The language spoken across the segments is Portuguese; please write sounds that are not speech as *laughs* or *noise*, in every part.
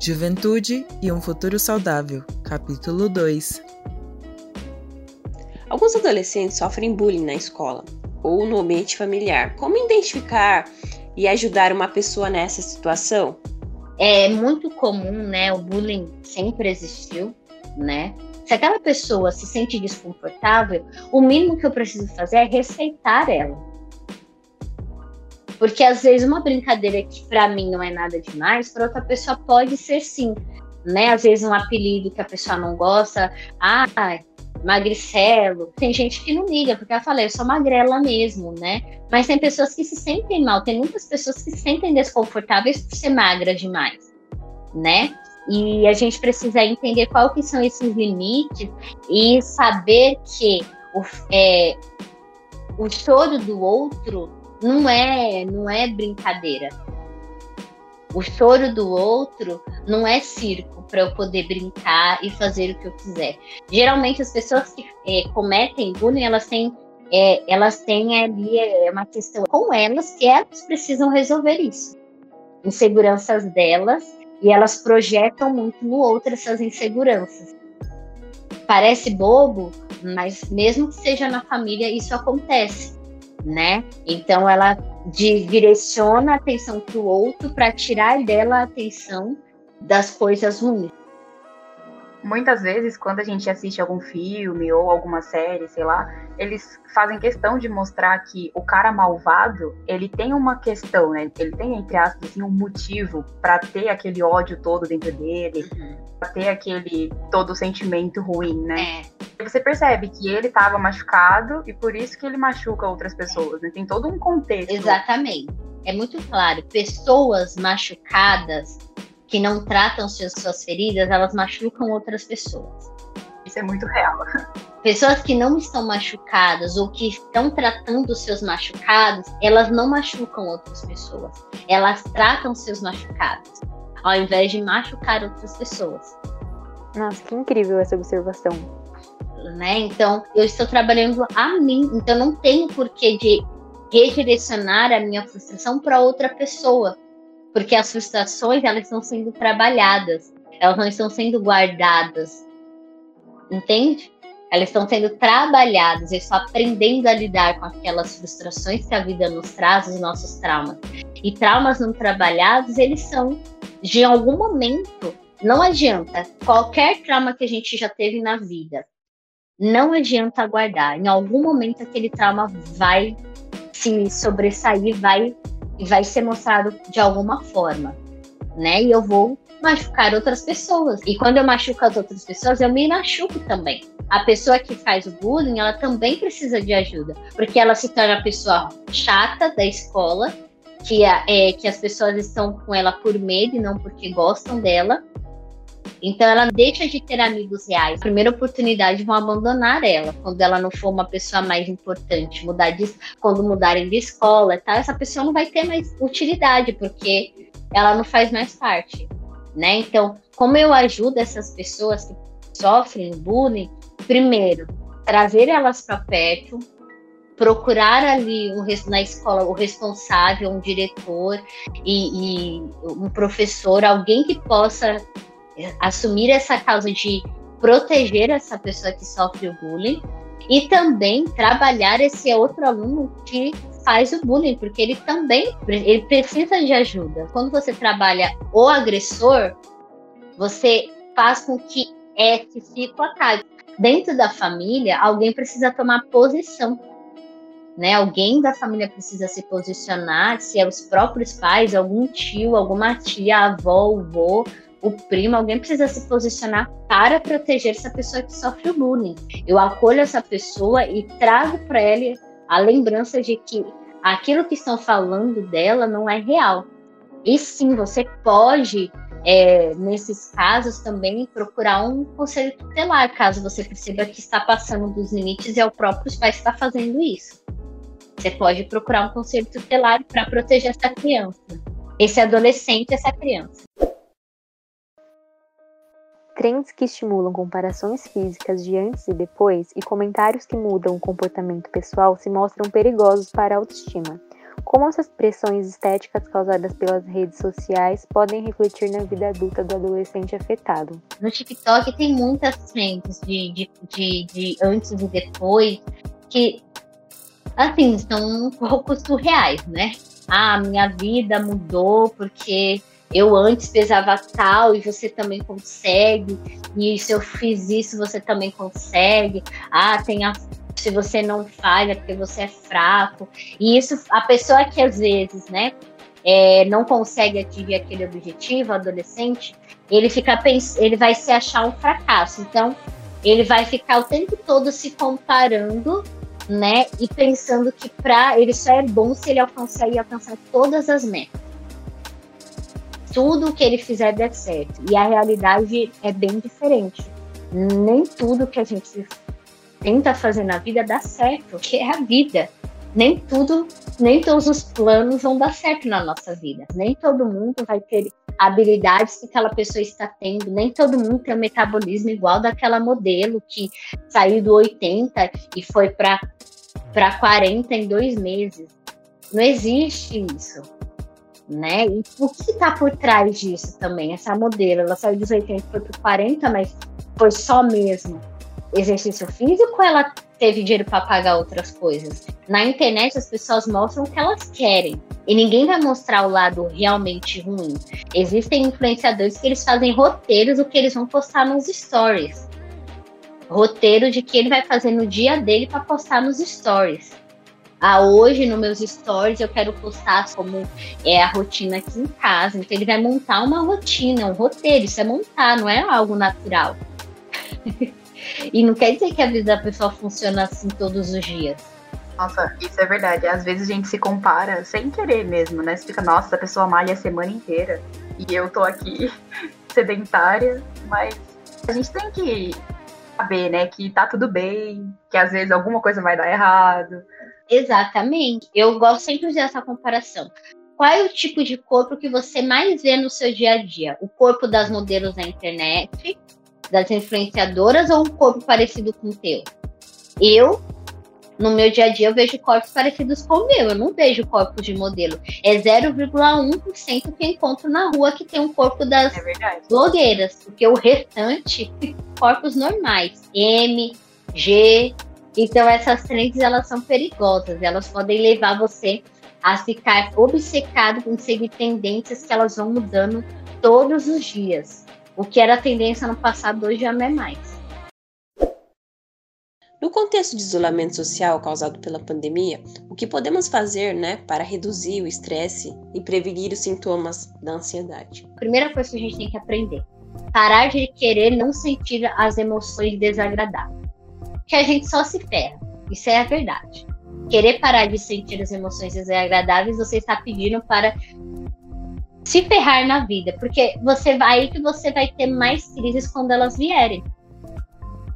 Juventude e um futuro saudável, capítulo 2. Alguns adolescentes sofrem bullying na escola ou no ambiente familiar. Como identificar e ajudar uma pessoa nessa situação? É muito comum, né? O bullying sempre existiu, né? Se aquela pessoa se sente desconfortável, o mínimo que eu preciso fazer é respeitar ela. Porque às vezes uma brincadeira que para mim não é nada demais, para outra pessoa pode ser sim, né? Às vezes um apelido que a pessoa não gosta, ah, magricelo. Tem gente que não liga, porque ela fala, eu sou magrela mesmo, né? Mas tem pessoas que se sentem mal, tem muitas pessoas que se sentem desconfortáveis por ser magra demais, né? E a gente precisa entender qual que são esses limites e saber que o, é, o choro do outro não é, não é brincadeira. O choro do outro não é circo para eu poder brincar e fazer o que eu quiser. Geralmente as pessoas que é, cometem bullying, elas têm é, elas têm ali é, uma questão com elas que elas precisam resolver isso. Inseguranças delas e elas projetam muito no outro essas inseguranças. Parece bobo, mas mesmo que seja na família, isso acontece, né? Então ela direciona a atenção para o outro para tirar dela a atenção das coisas ruins muitas vezes, quando a gente assiste algum filme ou alguma série, sei lá, eles fazem questão de mostrar que o cara malvado, ele tem uma questão, né? Ele tem, entre aspas, assim, um motivo para ter aquele ódio todo dentro dele, uhum. pra ter aquele todo sentimento ruim, né? É. Você percebe que ele estava machucado e por isso que ele machuca outras pessoas, né? Tem todo um contexto. Exatamente. É muito claro. Pessoas machucadas que não tratam suas feridas, elas machucam outras pessoas. Isso é muito real. Pessoas que não estão machucadas ou que estão tratando seus machucados, elas não machucam outras pessoas. Elas tratam seus machucados, ao invés de machucar outras pessoas. Nossa, que incrível essa observação. Né? Então, eu estou trabalhando a mim, então não tenho porquê de redirecionar a minha frustração para outra pessoa porque as frustrações elas estão sendo trabalhadas, elas não estão sendo guardadas, entende? Elas estão sendo trabalhadas, eu estou aprendendo a lidar com aquelas frustrações que a vida nos traz, os nossos traumas. E traumas não trabalhados, eles são, de algum momento, não adianta, qualquer trauma que a gente já teve na vida, não adianta guardar. Em algum momento aquele trauma vai se sobressair, vai vai ser mostrado de alguma forma, né? E eu vou machucar outras pessoas. E quando eu machuco as outras pessoas, eu me machuco também. A pessoa que faz o bullying, ela também precisa de ajuda, porque ela se torna a pessoa chata da escola, que, é, que as pessoas estão com ela por medo e não porque gostam dela. Então ela deixa de ter amigos reais. A primeira oportunidade vão abandonar ela quando ela não for uma pessoa mais importante, mudar de quando mudarem de escola, tá? Essa pessoa não vai ter mais utilidade porque ela não faz mais parte, né? Então, como eu ajudo essas pessoas que sofrem bullying? Primeiro, trazer elas para perto, procurar ali um, na escola o responsável, um diretor e, e, um professor, alguém que possa assumir essa causa de proteger essa pessoa que sofre o bullying e também trabalhar esse outro aluno que faz o bullying, porque ele também ele precisa de ajuda. Quando você trabalha o agressor, você faz com que esse ciclo acabe. Dentro da família, alguém precisa tomar posição. Né? Alguém da família precisa se posicionar, se é os próprios pais, algum tio, alguma tia, avó, avô, o primo, alguém precisa se posicionar para proteger essa pessoa que sofre o bullying. Eu acolho essa pessoa e trago para ela a lembrança de que aquilo que estão falando dela não é real. E sim, você pode, é, nesses casos, também procurar um conselho tutelar, caso você perceba que está passando dos limites e é o próprio pai que está fazendo isso. Você pode procurar um conselho tutelar para proteger essa criança, esse adolescente, essa criança. Trends que estimulam comparações físicas de antes e depois e comentários que mudam o comportamento pessoal se mostram perigosos para a autoestima. Como essas pressões estéticas causadas pelas redes sociais podem refletir na vida adulta do adolescente afetado? No TikTok tem muitas trends de, de, de, de antes e depois que, assim, são um pouco surreais, né? Ah, minha vida mudou porque eu antes pesava tal e você também consegue. E se eu fiz isso, você também consegue. Ah, tem a se você não faz é porque você é fraco. E isso, a pessoa que às vezes, né, é, não consegue atingir aquele objetivo, adolescente, ele fica ele vai se achar um fracasso. Então, ele vai ficar o tempo todo se comparando, né, e pensando que para ele só é bom se ele alcançar e alcançar todas as metas tudo que ele fizer der certo. E a realidade é bem diferente. Nem tudo que a gente tenta fazer na vida dá certo, que é a vida. Nem tudo, nem todos os planos vão dar certo na nossa vida. Nem todo mundo vai ter habilidades que aquela pessoa está tendo. Nem todo mundo tem um metabolismo igual daquela modelo que saiu do 80 e foi para 40 em dois meses. Não existe isso né? E o que está por trás disso também? Essa modelo, ela saiu dos 80 foi para 40, mas foi só mesmo exercício físico ela teve dinheiro para pagar outras coisas? Na internet as pessoas mostram o que elas querem e ninguém vai mostrar o lado realmente ruim. Existem influenciadores que eles fazem roteiros do que eles vão postar nos stories. Roteiro de que ele vai fazer no dia dele para postar nos stories ah, hoje nos meus stories eu quero postar como é a rotina aqui em casa. Então ele vai montar uma rotina, um roteiro. Isso é montar, não é algo natural. *laughs* e não quer dizer que a vida da pessoa funciona assim todos os dias. Nossa, isso é verdade. Às vezes a gente se compara sem querer mesmo, né? Você fica, nossa, a pessoa malha a semana inteira e eu tô aqui *laughs* sedentária, mas a gente tem que saber, né, que tá tudo bem, que às vezes alguma coisa vai dar errado, Exatamente. Eu gosto sempre de essa comparação. Qual é o tipo de corpo que você mais vê no seu dia a dia? O corpo das modelos na internet, das influenciadoras ou um corpo parecido com o teu? Eu, no meu dia a dia, eu vejo corpos parecidos com o meu. Eu não vejo corpos de modelo. É 0,1% que eu encontro na rua que tem um corpo das é blogueiras. Porque o restante, *laughs* corpos normais. M, G, então essas trends elas são perigosas, elas podem levar você a ficar obcecado com seguir tendências que elas vão mudando todos os dias. O que era tendência no passado hoje já não é mais. No contexto de isolamento social causado pela pandemia, o que podemos fazer né, para reduzir o estresse e prevenir os sintomas da ansiedade? Primeira coisa que a gente tem que aprender: parar de querer não sentir as emoções desagradáveis que a gente só se ferra. Isso é a verdade. Querer parar de sentir as emoções desagradáveis, você está pedindo para se ferrar na vida, porque você vai que você vai ter mais crises quando elas vierem.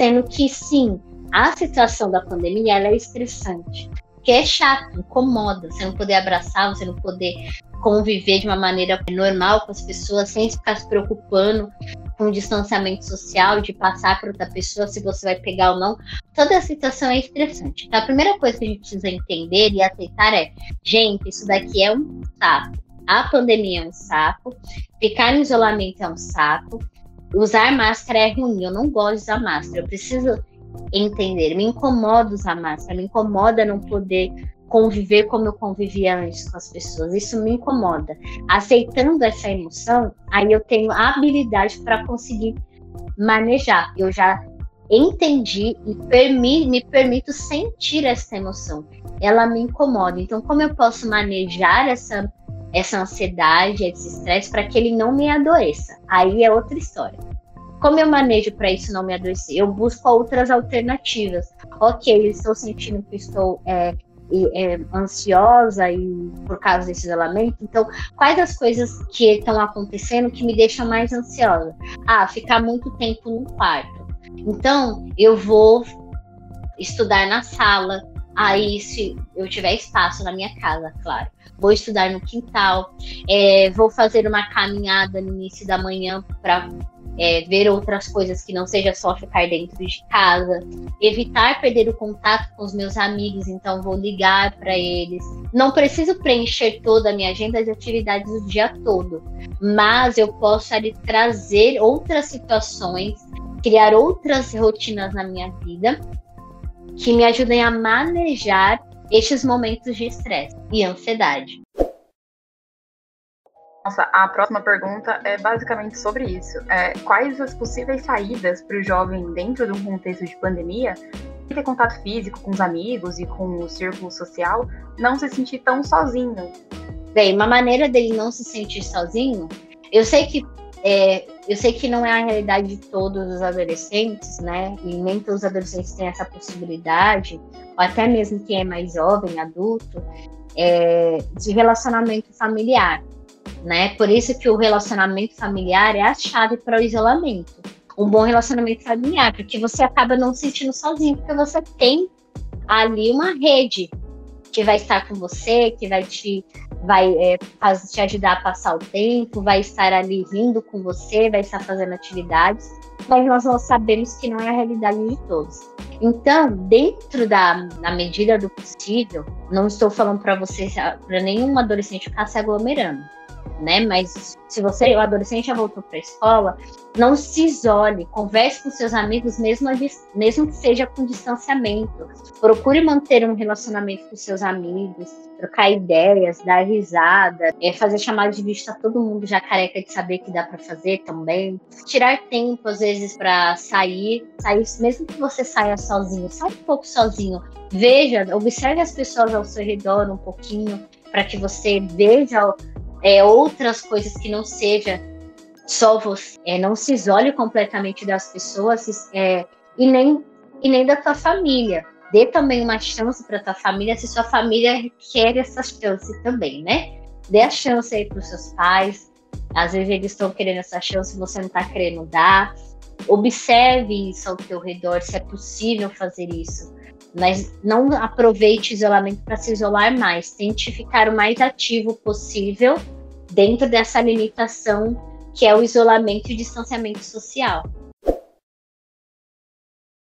Sendo que sim, a situação da pandemia é estressante, que é chato, incomoda, você não poder abraçar, você não poder conviver de uma maneira normal com as pessoas sem ficar se preocupando com o distanciamento social, de passar para outra pessoa se você vai pegar ou não. Toda a situação é estressante. Então, a primeira coisa que a gente precisa entender e aceitar é: gente, isso daqui é um saco. A pandemia é um saco. Ficar em isolamento é um saco. Usar máscara é ruim. Eu não gosto de usar máscara. Eu preciso entender. Me incomoda usar máscara. Me incomoda não poder conviver como eu convivia antes com as pessoas. Isso me incomoda. Aceitando essa emoção, aí eu tenho a habilidade para conseguir manejar. Eu já entendi e permi me permito sentir essa emoção. Ela me incomoda. Então, como eu posso manejar essa essa ansiedade, esse estresse para que ele não me adoeça? Aí é outra história. Como eu manejo para isso não me adoecer? Eu busco outras alternativas. Ok, estou sentindo que estou é, é, ansiosa e por causa desse isolamento. Então, quais as coisas que estão acontecendo que me deixam mais ansiosa? Ah, ficar muito tempo no quarto. Então, eu vou estudar na sala. Aí, se eu tiver espaço na minha casa, claro. Vou estudar no quintal. É, vou fazer uma caminhada no início da manhã para é, ver outras coisas que não seja só ficar dentro de casa, evitar perder o contato com os meus amigos, então vou ligar para eles. Não preciso preencher toda a minha agenda de atividades o dia todo, mas eu posso ali trazer outras situações, criar outras rotinas na minha vida que me ajudem a manejar estes momentos de estresse e ansiedade. Nossa, a próxima pergunta é basicamente sobre isso. É, quais as possíveis saídas para o jovem dentro de um contexto de pandemia ter contato físico com os amigos e com o círculo social, não se sentir tão sozinho? Bem, uma maneira dele não se sentir sozinho, eu sei que é, eu sei que não é a realidade de todos os adolescentes, né? E nem todos os adolescentes têm essa possibilidade, ou até mesmo quem é mais jovem, adulto, é, de relacionamento familiar né? Por isso que o relacionamento familiar é a chave para o isolamento. Um bom relacionamento familiar, porque você acaba não se sentindo sozinho, porque você tem ali uma rede que vai estar com você, que vai te vai é, te ajudar a passar o tempo, vai estar ali rindo com você, vai estar fazendo atividades, mas nós sabemos que não é a realidade de todos. Então, dentro da medida do possível, não estou falando para você, para nenhum adolescente ficar se aglomerando né? Mas se você, o adolescente, já voltou para a escola, não se isole, converse com seus amigos, mesmo, mesmo que seja com distanciamento. Procure manter um relacionamento com seus amigos, trocar ideias, dar risada, é, fazer chamada de vista todo mundo já careca de saber que dá para fazer também. Tirar tempo, às vezes, para sair, sair, mesmo que você saia sozinho, saia um pouco sozinho. Veja, observe as pessoas ao seu redor um pouquinho, para que você veja é, outras coisas que não seja só você. É, não se isole completamente das pessoas é, e, nem, e nem da tua família. Dê também uma chance para tua família, se sua família quer essa chance também, né? Dê a chance aí para os seus pais. Às vezes eles estão querendo essa chance, você não está querendo dar. Observe isso ao teu redor, se é possível fazer isso. Mas não aproveite o isolamento para se isolar mais. Tente ficar o mais ativo possível dentro dessa limitação que é o isolamento e o distanciamento social.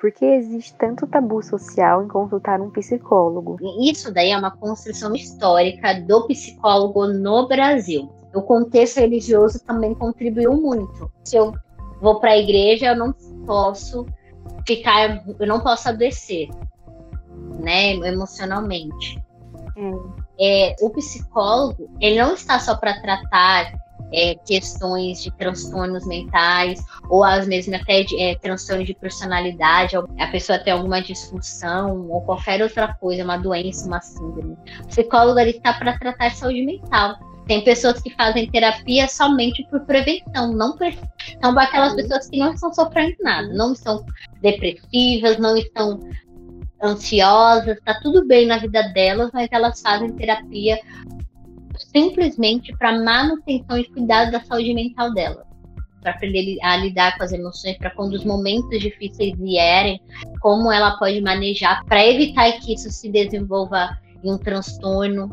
Por que existe tanto tabu social em consultar um psicólogo? Isso daí é uma construção histórica do psicólogo no Brasil. O contexto religioso também contribuiu muito. Se eu vou para a igreja, eu não posso ficar, eu não posso adoecer né, emocionalmente. É. é o psicólogo, ele não está só para tratar é, questões de transtornos mentais, ou às vezes até de é, transtornos de personalidade, a pessoa tem alguma disfunção, ou qualquer outra coisa, uma doença, uma síndrome. O psicólogo está para tratar saúde mental. Tem pessoas que fazem terapia somente por prevenção, não por... são aquelas pessoas que não estão sofrendo nada, não estão depressivas, não estão ansiosas, tá tudo bem na vida delas, mas elas fazem terapia simplesmente para manutenção e cuidado da saúde mental delas, para aprender a lidar com as emoções, para quando os momentos difíceis vierem, como ela pode manejar para evitar que isso se desenvolva em um transtorno.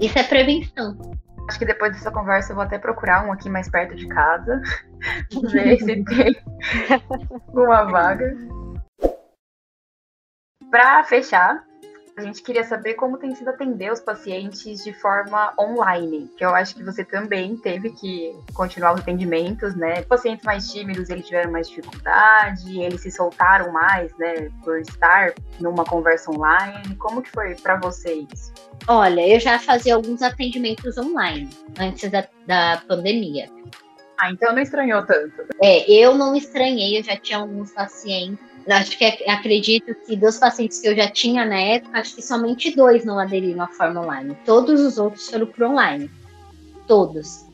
Isso é prevenção. Acho que depois dessa conversa eu vou até procurar um aqui mais perto de casa, *laughs* ver se tem *laughs* uma vaga. Para fechar, a gente queria saber como tem sido atender os pacientes de forma online, que eu acho que você também teve que continuar os atendimentos, né? Pacientes mais tímidos, eles tiveram mais dificuldade, eles se soltaram mais, né, por estar numa conversa online. Como que foi para vocês? Olha, eu já fazia alguns atendimentos online antes da, da pandemia. Ah, então não estranhou tanto. É, eu não estranhei, eu já tinha alguns pacientes acho que acredito que dos pacientes que eu já tinha na época, acho que somente dois não aderiram à forma online. Todos os outros foram para online. Todos.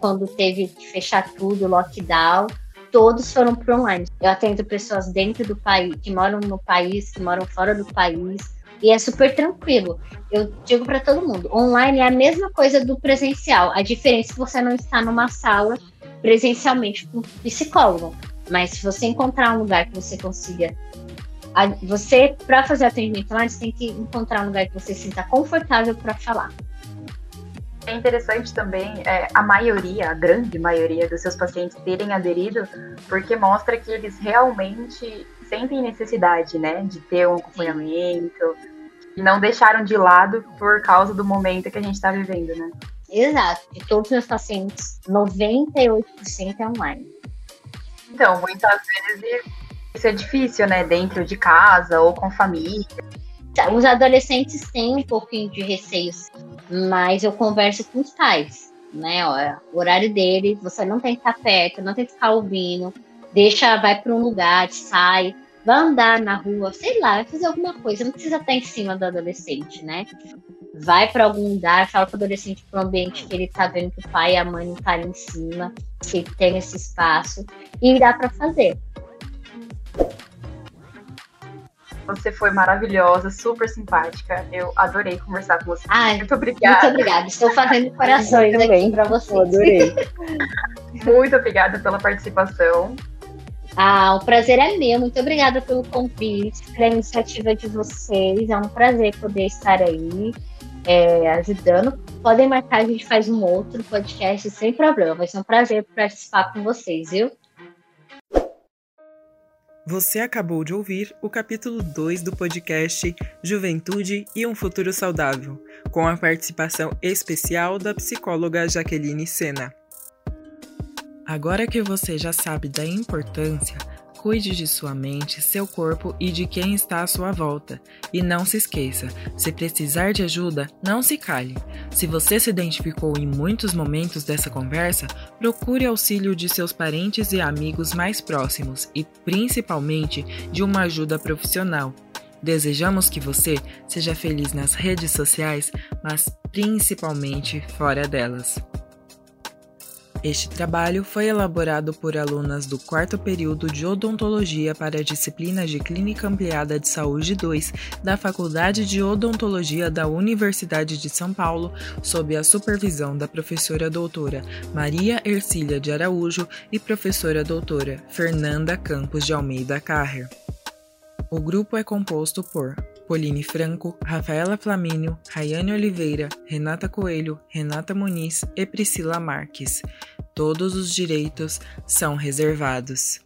Quando teve que fechar tudo, lockdown, todos foram para online. Eu atendo pessoas dentro do país, que moram no país, que moram fora do país, e é super tranquilo. Eu digo para todo mundo, online é a mesma coisa do presencial. A diferença é que você não está numa sala presencialmente com psicólogo. Mas se você encontrar um lugar que você consiga. Você, para fazer atendimento online, você tem que encontrar um lugar que você se sinta confortável para falar. É interessante também é, a maioria, a grande maioria dos seus pacientes terem aderido, porque mostra que eles realmente sentem necessidade, né, de ter um acompanhamento e não deixaram de lado por causa do momento que a gente está vivendo, né? Exato. De todos os meus pacientes, 98% é online. Então, muitas vezes isso é difícil, né? Dentro de casa ou com família. Os adolescentes têm um pouquinho de receios, mas eu converso com os pais, né? O horário deles, você não tem que estar perto, não tem que ficar ouvindo, deixa, vai para um lugar, sai, vai andar na rua, sei lá, vai fazer alguma coisa, não precisa estar em cima do adolescente, né? Vai para algum lugar, fala para o adolescente para um ambiente que ele tá vendo que o pai e a mãe não estão tá ali em cima, que tem esse espaço, e dá para fazer. Você foi maravilhosa, super simpática. Eu adorei conversar com você. Ai, muito obrigada. Muito obrigada. Estou fazendo corações aqui para você. Adorei. *laughs* muito obrigada pela participação. Ah, o prazer é meu. Muito obrigada pelo convite, pela iniciativa de vocês. É um prazer poder estar aí é, ajudando. Podem marcar, a gente faz um outro podcast sem problema. Vai ser um prazer participar com vocês, viu? Você acabou de ouvir o capítulo 2 do podcast Juventude e um Futuro Saudável, com a participação especial da psicóloga Jaqueline Sena. Agora que você já sabe da importância Cuide de sua mente, seu corpo e de quem está à sua volta. E não se esqueça: se precisar de ajuda, não se cale. Se você se identificou em muitos momentos dessa conversa, procure auxílio de seus parentes e amigos mais próximos e, principalmente, de uma ajuda profissional. Desejamos que você seja feliz nas redes sociais, mas principalmente fora delas. Este trabalho foi elaborado por alunas do quarto período de Odontologia para a disciplina de Clínica Ampliada de Saúde 2 da Faculdade de Odontologia da Universidade de São Paulo, sob a supervisão da professora doutora Maria Ercília de Araújo e professora doutora Fernanda Campos de Almeida Carrer. O grupo é composto por Pauline Franco, Rafaela Flamínio, Rayane Oliveira, Renata Coelho, Renata Muniz e Priscila Marques. Todos os direitos são reservados.